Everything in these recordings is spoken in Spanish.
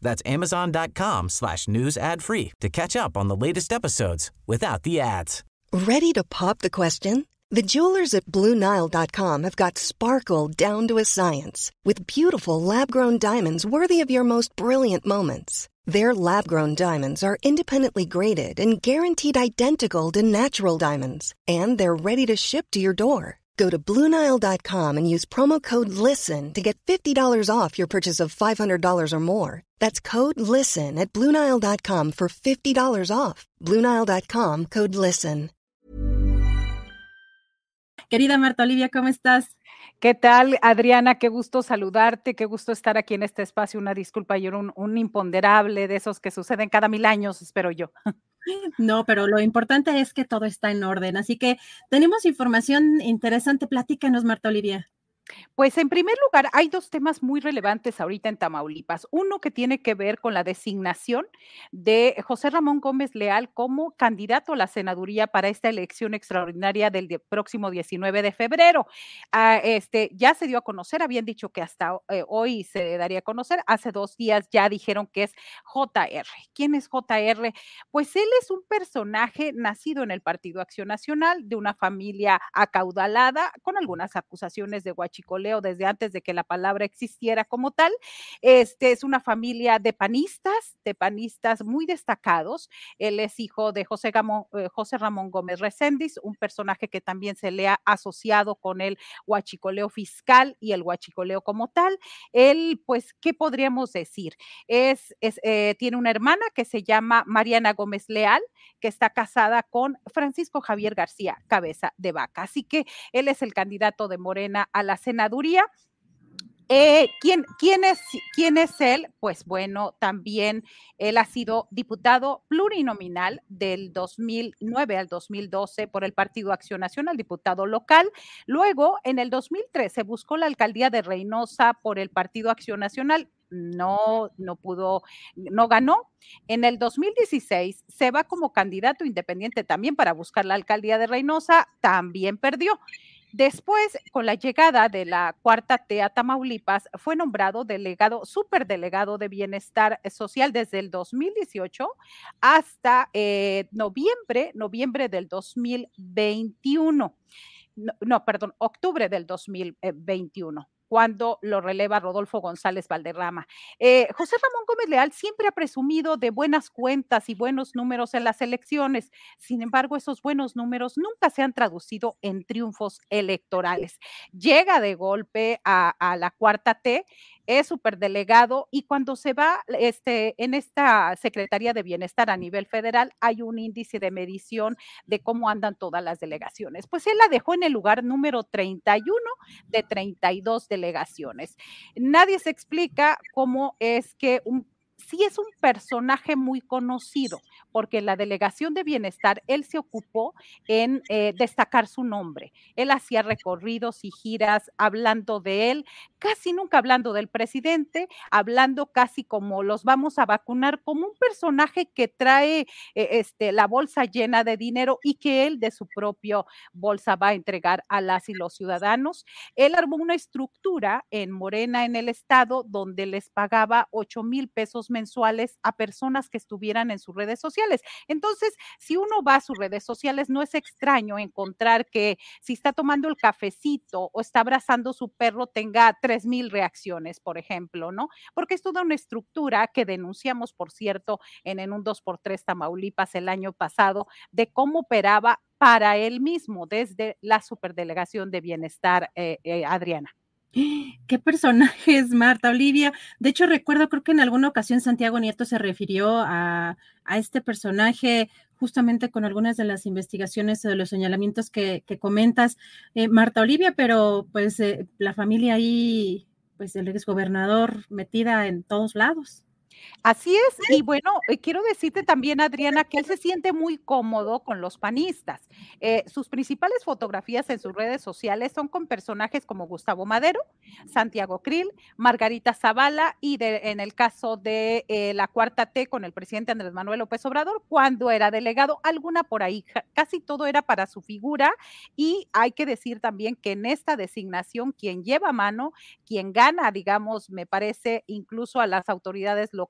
That's amazon.com slash news ad free to catch up on the latest episodes without the ads. Ready to pop the question? The jewelers at BlueNile.com have got sparkle down to a science with beautiful lab-grown diamonds worthy of your most brilliant moments. Their lab-grown diamonds are independently graded and guaranteed identical to natural diamonds, and they're ready to ship to your door. Go to Bluenile.com and use promo code LISTEN to get $50 off your purchase of $500 or more. That's code LISTEN at Bluenile.com for $50 off. Bluenile.com code LISTEN. Querida Marta Olivia, ¿cómo estás? ¿Qué tal, Adriana? Qué gusto saludarte, qué gusto estar aquí en este espacio. Una disculpa, yo era un, un imponderable de esos que suceden cada mil años, espero yo. No, pero lo importante es que todo está en orden. Así que tenemos información interesante. Platícanos, Marta Olivia. Pues en primer lugar, hay dos temas muy relevantes ahorita en Tamaulipas. Uno que tiene que ver con la designación de José Ramón Gómez Leal como candidato a la senaduría para esta elección extraordinaria del próximo 19 de febrero. Ah, este, ya se dio a conocer, habían dicho que hasta eh, hoy se daría a conocer, hace dos días ya dijeron que es JR. ¿Quién es JR? Pues él es un personaje nacido en el Partido Acción Nacional, de una familia acaudalada, con algunas acusaciones de guachi chicoleo desde antes de que la palabra existiera como tal. Este es una familia de panistas, de panistas muy destacados. Él es hijo de José, eh, José Ramón Gómez Recendis, un personaje que también se le ha asociado con el huachicoleo fiscal y el huachicoleo como tal. Él, pues, ¿qué podríamos decir? Es, eh, tiene una hermana que se llama Mariana Gómez Leal, que está casada con Francisco Javier García, cabeza de vaca. Así que él es el candidato de Morena a la senaduría. Eh, ¿quién, quién, es, ¿Quién es él? Pues bueno, también él ha sido diputado plurinominal del 2009 al 2012 por el Partido Acción Nacional, diputado local. Luego, en el 2013, buscó la alcaldía de Reynosa por el Partido Acción Nacional. No, no pudo, no ganó. En el 2016 se va como candidato independiente también para buscar la alcaldía de Reynosa, también perdió. Después, con la llegada de la cuarta T Tamaulipas, fue nombrado delegado, superdelegado de bienestar social desde el 2018 hasta eh, noviembre, noviembre del 2021. No, no, perdón, octubre del 2021 cuando lo releva Rodolfo González Valderrama. Eh, José Ramón Gómez Leal siempre ha presumido de buenas cuentas y buenos números en las elecciones. Sin embargo, esos buenos números nunca se han traducido en triunfos electorales. Llega de golpe a, a la cuarta T es superdelegado y cuando se va este, en esta Secretaría de Bienestar a nivel federal hay un índice de medición de cómo andan todas las delegaciones. Pues él la dejó en el lugar número 31 de 32 delegaciones. Nadie se explica cómo es que un sí es un personaje muy conocido, porque en la delegación de bienestar él se ocupó en eh, destacar su nombre. Él hacía recorridos y giras hablando de él, casi nunca hablando del presidente, hablando casi como los vamos a vacunar, como un personaje que trae eh, este, la bolsa llena de dinero y que él de su propio bolsa va a entregar a las y los ciudadanos. Él armó una estructura en Morena, en el estado, donde les pagaba 8 mil pesos mensuales a personas que estuvieran en sus redes sociales. Entonces, si uno va a sus redes sociales, no es extraño encontrar que si está tomando el cafecito o está abrazando su perro, tenga tres mil reacciones, por ejemplo, ¿no? Porque es toda una estructura que denunciamos, por cierto, en, en un 2x3 Tamaulipas el año pasado, de cómo operaba para él mismo desde la superdelegación de bienestar, eh, eh, Adriana. ¿Qué personaje es Marta Olivia? De hecho, recuerdo, creo que en alguna ocasión Santiago Nieto se refirió a, este personaje justamente con algunas de las investigaciones o de los señalamientos que, comentas, eh, Marta Olivia, pero pues eh, la familia ahí, pues el exgobernador metida en todos lados. Así es, y bueno, eh, quiero decirte también, Adriana, que él se siente muy cómodo con los panistas. Eh, sus principales fotografías en sus redes sociales son con personajes como Gustavo Madero, Santiago Krill, Margarita Zavala y en el caso de eh, la cuarta T con el presidente Andrés Manuel López Obrador, cuando era delegado, alguna por ahí, casi todo era para su figura y hay que decir también que en esta designación quien lleva mano, quien gana, digamos, me parece incluso a las autoridades locales,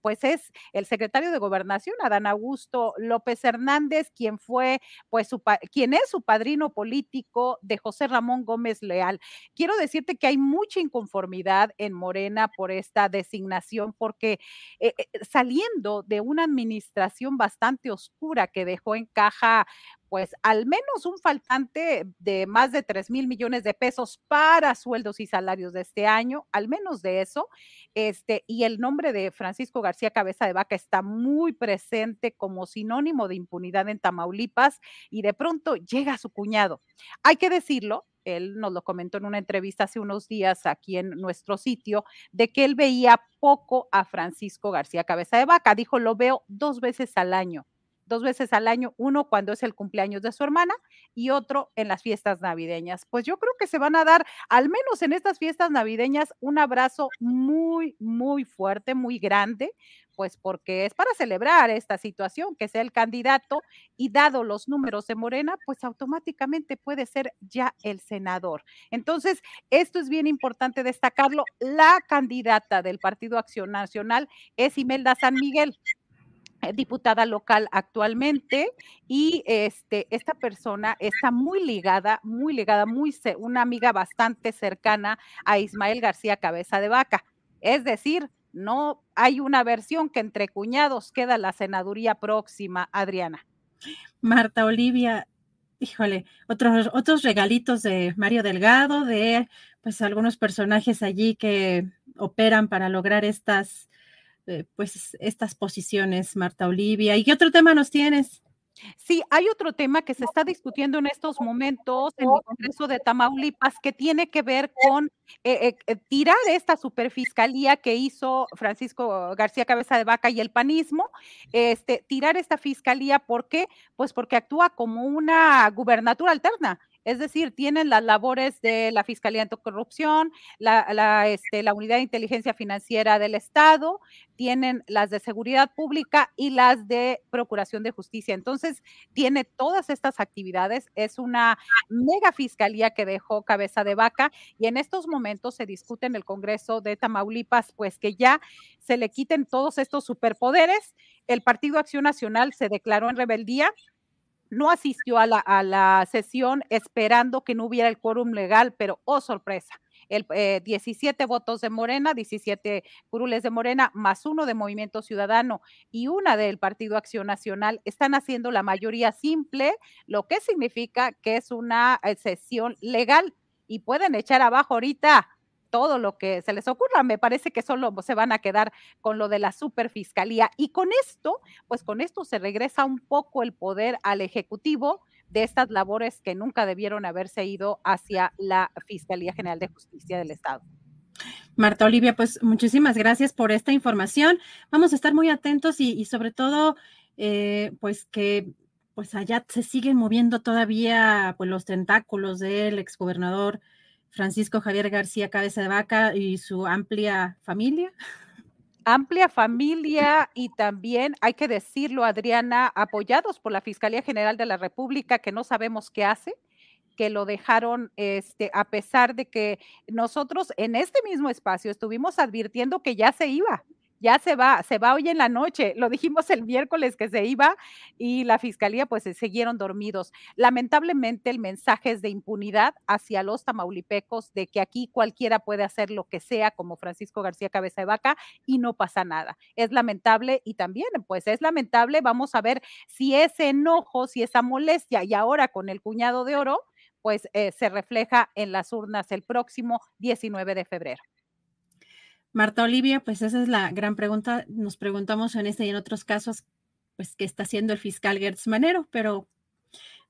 pues es el secretario de Gobernación, Adán Augusto López Hernández, quien fue, pues, su, quien es su padrino político de José Ramón Gómez Leal. Quiero decirte que hay mucha inconformidad en Morena por esta designación, porque eh, eh, saliendo de una administración bastante oscura que dejó en caja pues al menos un faltante de más de 3 mil millones de pesos para sueldos y salarios de este año, al menos de eso. Este, y el nombre de Francisco García Cabeza de Vaca está muy presente como sinónimo de impunidad en Tamaulipas y de pronto llega su cuñado. Hay que decirlo, él nos lo comentó en una entrevista hace unos días aquí en nuestro sitio, de que él veía poco a Francisco García Cabeza de Vaca. Dijo, lo veo dos veces al año dos veces al año, uno cuando es el cumpleaños de su hermana y otro en las fiestas navideñas. Pues yo creo que se van a dar, al menos en estas fiestas navideñas, un abrazo muy, muy fuerte, muy grande, pues porque es para celebrar esta situación, que sea el candidato y dado los números de Morena, pues automáticamente puede ser ya el senador. Entonces, esto es bien importante destacarlo. La candidata del Partido Acción Nacional es Imelda San Miguel. Eh, diputada local actualmente y este esta persona está muy ligada, muy ligada, muy una amiga bastante cercana a Ismael García Cabeza de Vaca. Es decir, no hay una versión que entre cuñados queda la senaduría próxima, Adriana. Marta Olivia, híjole, otros otros regalitos de Mario Delgado, de pues algunos personajes allí que operan para lograr estas eh, pues estas posiciones, Marta Olivia. ¿Y qué otro tema nos tienes? Sí, hay otro tema que se está discutiendo en estos momentos en el Congreso de Tamaulipas que tiene que ver con eh, eh, tirar esta superfiscalía que hizo Francisco García Cabeza de Vaca y el panismo, este, tirar esta fiscalía, ¿por qué? Pues porque actúa como una gubernatura alterna. Es decir, tienen las labores de la Fiscalía Anticorrupción, la, este, la Unidad de Inteligencia Financiera del Estado, tienen las de Seguridad Pública y las de Procuración de Justicia. Entonces, tiene todas estas actividades. Es una mega fiscalía que dejó cabeza de vaca y en estos momentos se discute en el Congreso de Tamaulipas, pues que ya se le quiten todos estos superpoderes. El Partido Acción Nacional se declaró en rebeldía no asistió a la, a la sesión esperando que no hubiera el quórum legal, pero oh sorpresa, el, 17 eh, votos de Morena, 17 curules de Morena, más uno de Movimiento Ciudadano y una del Partido Acción Nacional, están haciendo la mayoría simple, lo que significa que es una eh, sesión legal y pueden echar abajo ahorita todo lo que se les ocurra. Me parece que solo se van a quedar con lo de la superfiscalía. Y con esto, pues con esto se regresa un poco el poder al Ejecutivo de estas labores que nunca debieron haberse ido hacia la Fiscalía General de Justicia del Estado. Marta Olivia, pues muchísimas gracias por esta información. Vamos a estar muy atentos y, sobre todo, eh, pues que pues allá se siguen moviendo todavía pues los tentáculos del exgobernador Francisco Javier García Cabeza de Vaca y su amplia familia. Amplia familia y también, hay que decirlo, Adriana, apoyados por la Fiscalía General de la República, que no sabemos qué hace, que lo dejaron, este, a pesar de que nosotros en este mismo espacio estuvimos advirtiendo que ya se iba, ya se va, se va hoy en la noche. Lo dijimos el miércoles que se iba y la fiscalía pues se siguieron dormidos. Lamentablemente el mensaje es de impunidad hacia los tamaulipecos de que aquí cualquiera puede hacer lo que sea como Francisco García Cabeza de Vaca y no pasa nada. Es lamentable y también pues es lamentable, vamos a ver si ese enojo, si esa molestia y ahora con el cuñado de oro pues eh, se refleja en las urnas el próximo 19 de febrero. Marta Olivia, pues esa es la gran pregunta. Nos preguntamos en este y en otros casos, pues, qué está haciendo el fiscal Gertz Manero, pero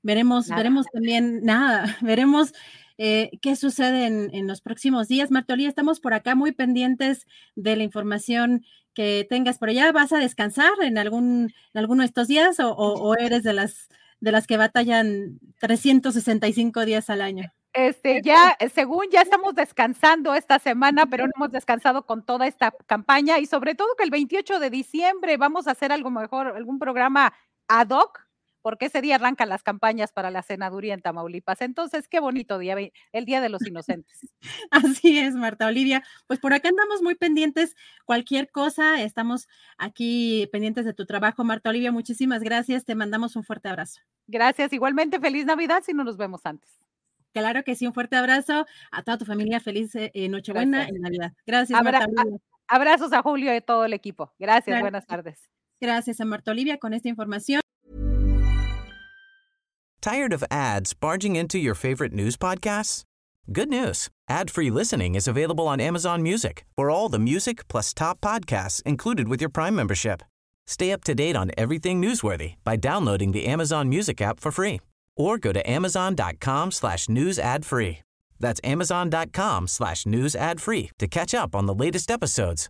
Veremos, veremos también, nada, veremos eh, qué sucede en, los próximos días. Martolía, estamos por acá muy pendientes de la información que tengas por allá. ¿Vas a descansar en algún en alguno de estos días o, o eres de las de las que batallan 365 días al año? Este, ya, según ya estamos descansando esta semana, pero no hemos descansado con toda esta campaña y sobre todo que el 28 de diciembre vamos a hacer algo mejor, algún programa ad hoc, porque ese día arrancan las campañas para la senaduría en Tamaulipas. Entonces, qué bonito día, el Día de los Inocentes. Así es, Marta Olivia. Pues por acá andamos muy pendientes. Cualquier cosa, estamos aquí pendientes de tu trabajo, Marta Olivia. Muchísimas gracias. Te mandamos un fuerte abrazo. Gracias. Igualmente, feliz Navidad si no nos vemos antes. Claro que sí, un fuerte abrazo a toda tu familia, feliz eh, eh, Nochebuena y Navidad. Gracias, Marta Abrazos a Julio y todo el equipo. Gracias, buenas tardes. Gracias a Marta Olivia con esta información. Tired of ads barging into your favorite news podcasts? Good news. Ad-free listening is available on Amazon Music. For all the music plus top podcasts included with your Prime membership. Stay up to date on everything newsworthy by downloading the Amazon Music app for free or go to amazon.com slash news ad free. That's amazon.com slash news ad free to catch up on the latest episodes